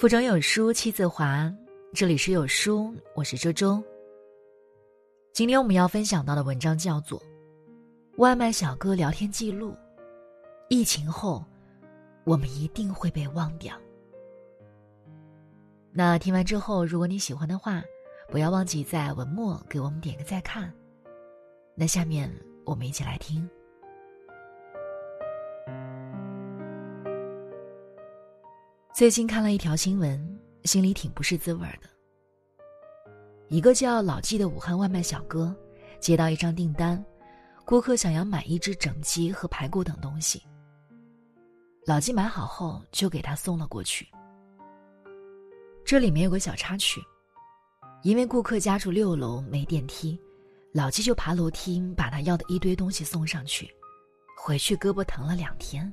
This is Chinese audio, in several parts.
腹中有书气自华，这里是有书，我是周周。今天我们要分享到的文章叫做《外卖小哥聊天记录》，疫情后，我们一定会被忘掉。那听完之后，如果你喜欢的话，不要忘记在文末给我们点个再看。那下面我们一起来听。最近看了一条新闻，心里挺不是滋味的。一个叫老纪的武汉外卖小哥，接到一张订单，顾客想要买一只整鸡和排骨等东西。老纪买好后就给他送了过去。这里面有个小插曲，因为顾客家住六楼没电梯，老纪就爬楼梯把他要的一堆东西送上去，回去胳膊疼了两天。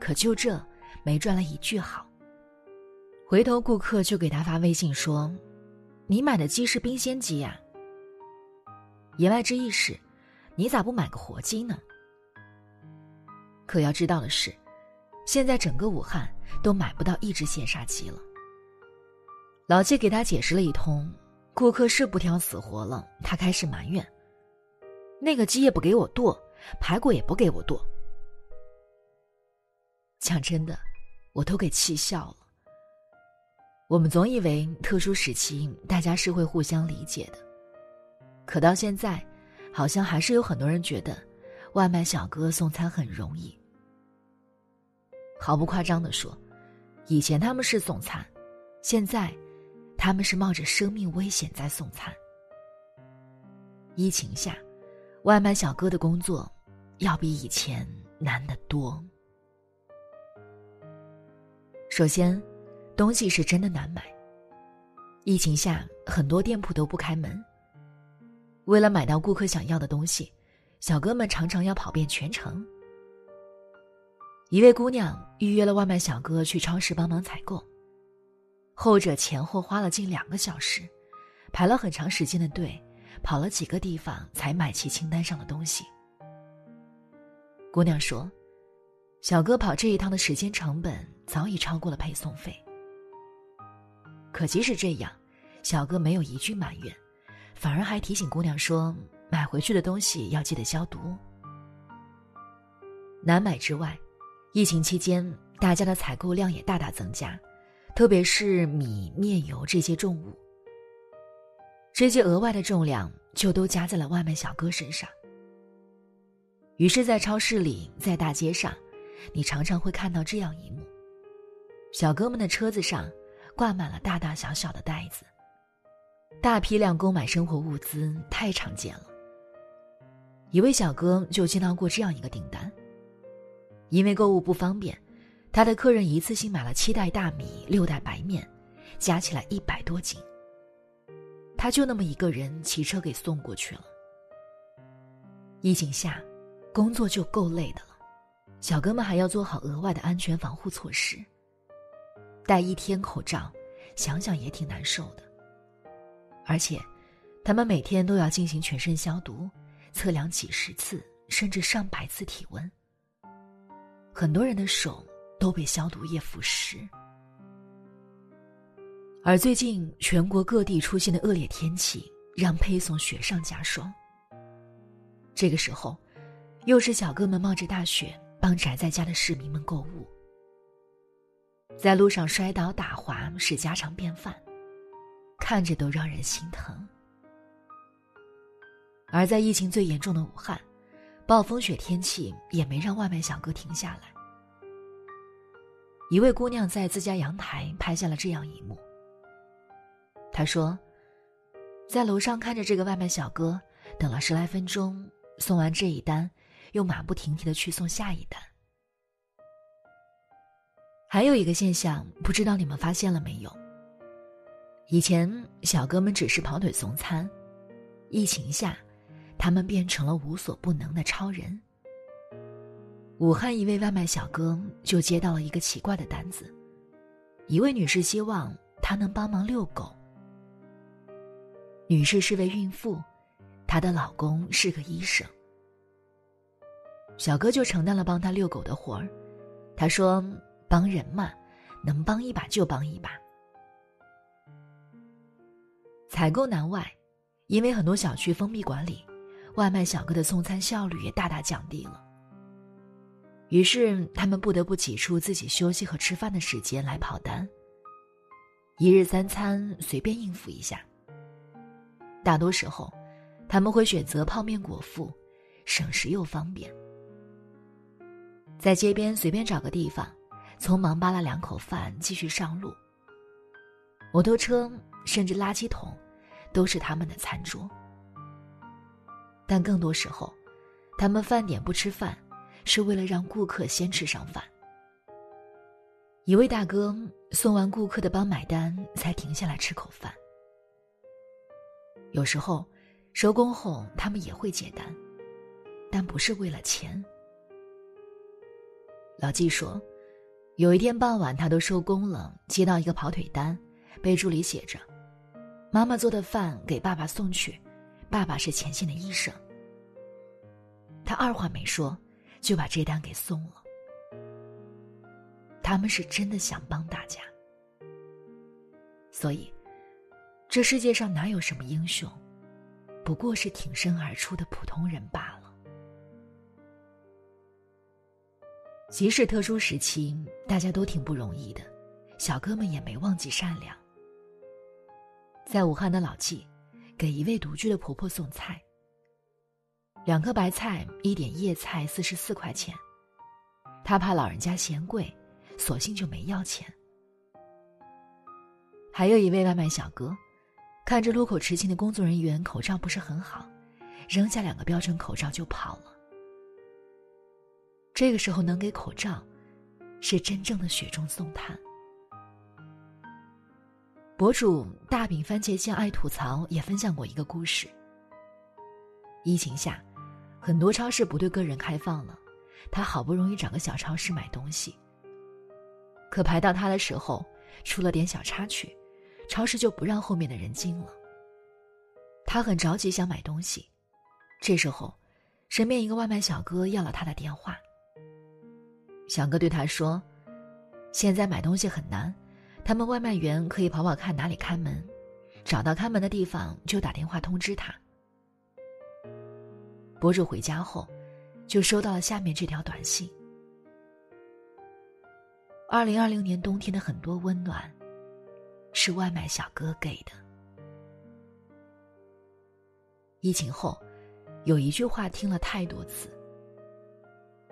可就这。没赚了一句好。回头顾客就给他发微信说：“你买的鸡是冰鲜鸡呀。”言外之意是，你咋不买个活鸡呢？可要知道的是，现在整个武汉都买不到一只现杀鸡了。老季给他解释了一通，顾客是不挑死活了，他开始埋怨：“那个鸡也不给我剁，排骨也不给我剁。”讲真的。我都给气笑了。我们总以为特殊时期大家是会互相理解的，可到现在，好像还是有很多人觉得外卖小哥送餐很容易。毫不夸张的说，以前他们是送餐，现在他们是冒着生命危险在送餐。疫情下，外卖小哥的工作要比以前难得多。首先，东西是真的难买。疫情下，很多店铺都不开门。为了买到顾客想要的东西，小哥们常常要跑遍全城。一位姑娘预约了外卖小哥去超市帮忙采购，后者前后花了近两个小时，排了很长时间的队，跑了几个地方才买齐清单上的东西。姑娘说。小哥跑这一趟的时间成本早已超过了配送费。可即使这样，小哥没有一句埋怨，反而还提醒姑娘说：“买回去的东西要记得消毒。”难买之外，疫情期间大家的采购量也大大增加，特别是米、面、油这些重物。这些额外的重量就都加在了外卖小哥身上。于是，在超市里，在大街上。你常常会看到这样一幕：小哥们的车子上挂满了大大小小的袋子，大批量购买生活物资太常见了。一位小哥就接到过这样一个订单，因为购物不方便，他的客人一次性买了七袋大米、六袋白面，加起来一百多斤。他就那么一个人骑车给送过去了。疫情下，工作就够累的。小哥们还要做好额外的安全防护措施，戴一天口罩，想想也挺难受的。而且，他们每天都要进行全身消毒，测量几十次甚至上百次体温。很多人的手都被消毒液腐蚀。而最近全国各地出现的恶劣天气，让配送雪上加霜。这个时候，又是小哥们冒着大雪。帮宅在家的市民们购物，在路上摔倒打滑是家常便饭，看着都让人心疼。而在疫情最严重的武汉，暴风雪天气也没让外卖小哥停下来。一位姑娘在自家阳台拍下了这样一幕。她说：“在楼上看着这个外卖小哥，等了十来分钟，送完这一单。”又马不停蹄的去送下一单。还有一个现象，不知道你们发现了没有？以前小哥们只是跑腿送餐，疫情下，他们变成了无所不能的超人。武汉一位外卖小哥就接到了一个奇怪的单子，一位女士希望他能帮忙遛狗。女士是位孕妇，她的老公是个医生。小哥就承担了帮他遛狗的活儿，他说：“帮人嘛，能帮一把就帮一把。采购难外，因为很多小区封闭管理，外卖小哥的送餐效率也大大降低了。于是他们不得不挤出自己休息和吃饭的时间来跑单。一日三餐随便应付一下。大多时候，他们会选择泡面果腹，省时又方便。在街边随便找个地方，匆忙扒了两口饭，继续上路。摩托车甚至垃圾桶，都是他们的餐桌。但更多时候，他们饭点不吃饭，是为了让顾客先吃上饭。一位大哥送完顾客的帮买单，才停下来吃口饭。有时候，收工后他们也会接单，但不是为了钱。老纪说，有一天傍晚，他都收工了，接到一个跑腿单，备注里写着：“妈妈做的饭给爸爸送去，爸爸是前线的医生。”他二话没说，就把这单给送了。他们是真的想帮大家，所以，这世界上哪有什么英雄，不过是挺身而出的普通人罢了。即使特殊时期，大家都挺不容易的，小哥们也没忘记善良。在武汉的老纪，给一位独居的婆婆送菜。两颗白菜，一点叶菜，四十四块钱。他怕老人家嫌贵，索性就没要钱。还有一位外卖小哥，看着路口执勤的工作人员口罩不是很好，扔下两个标准口罩就跑了。这个时候能给口罩，是真正的雪中送炭。博主大饼番茄酱爱吐槽也分享过一个故事。疫情下，很多超市不对个人开放了，他好不容易找个小超市买东西。可排到他的时候，出了点小插曲，超市就不让后面的人进了。他很着急想买东西，这时候，身边一个外卖小哥要了他的电话。小哥对他说：“现在买东西很难，他们外卖员可以跑跑看哪里开门，找到开门的地方就打电话通知他。”博主回家后，就收到了下面这条短信：“二零二零年冬天的很多温暖，是外卖小哥给的。”疫情后，有一句话听了太多次。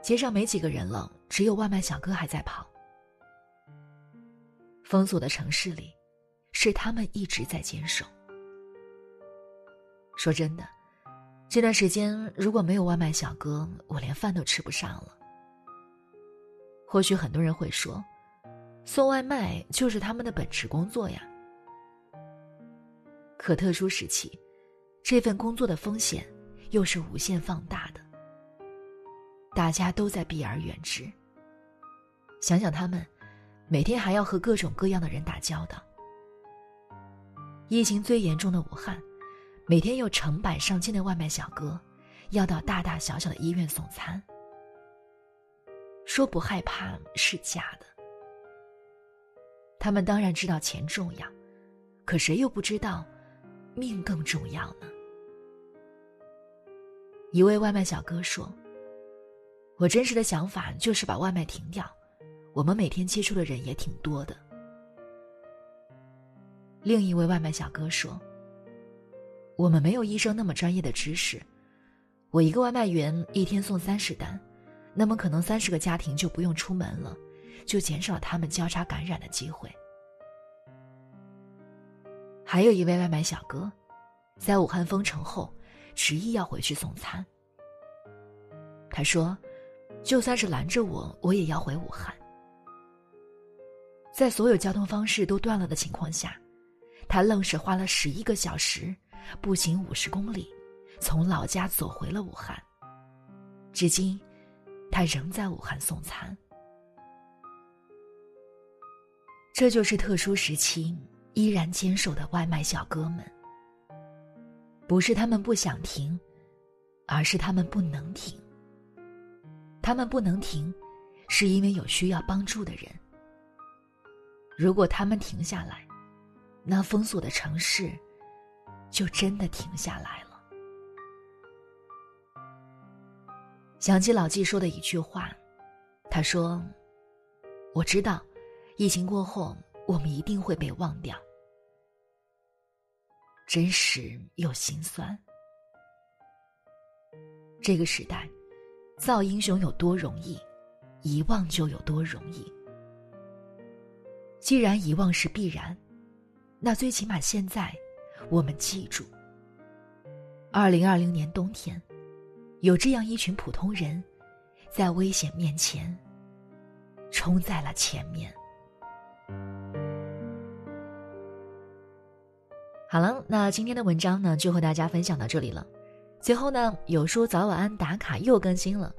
街上没几个人了，只有外卖小哥还在跑。封锁的城市里，是他们一直在坚守。说真的，这段时间如果没有外卖小哥，我连饭都吃不上了。或许很多人会说，送外卖就是他们的本职工作呀。可特殊时期，这份工作的风险又是无限放大的。大家都在避而远之。想想他们，每天还要和各种各样的人打交道。疫情最严重的武汉，每天有成百上千的外卖小哥，要到大大小小的医院送餐。说不害怕是假的。他们当然知道钱重要，可谁又不知道，命更重要呢？一位外卖小哥说。我真实的想法就是把外卖停掉，我们每天接触的人也挺多的。另一位外卖小哥说：“我们没有医生那么专业的知识，我一个外卖员一天送三十单，那么可能三十个家庭就不用出门了，就减少他们交叉感染的机会。”还有一位外卖小哥，在武汉封城后，执意要回去送餐。他说。就算是拦着我，我也要回武汉。在所有交通方式都断了的情况下，他愣是花了十一个小时，步行五十公里，从老家走回了武汉。至今，他仍在武汉送餐。这就是特殊时期依然坚守的外卖小哥们。不是他们不想停，而是他们不能停。他们不能停，是因为有需要帮助的人。如果他们停下来，那封锁的城市就真的停下来了。想起老纪说的一句话，他说：“我知道，疫情过后，我们一定会被忘掉。”真实又心酸。这个时代，造英雄有多容易，遗忘就有多容易。既然遗忘是必然，那最起码现在，我们记住：二零二零年冬天，有这样一群普通人，在危险面前，冲在了前面。好了，那今天的文章呢，就和大家分享到这里了。最后呢，有书早晚安打卡又更新了，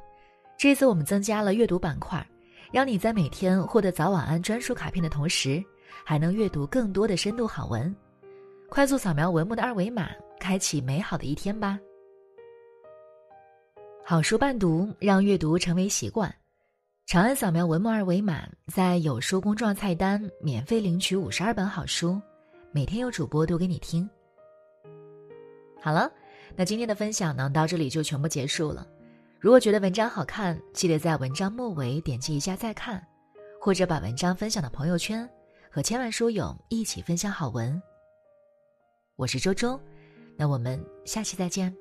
这次我们增加了阅读板块，让你在每天获得早晚安专属卡片的同时，还能阅读更多的深度好文。快速扫描文末的二维码，开启美好的一天吧。好书伴读，让阅读成为习惯。长按扫描文末二维码，在有书公众号菜单免费领取五十二本好书。每天有主播读给你听。好了，那今天的分享呢，到这里就全部结束了。如果觉得文章好看，记得在文章末尾点击一下再看，或者把文章分享到朋友圈，和千万书友一起分享好文。我是周周，那我们下期再见。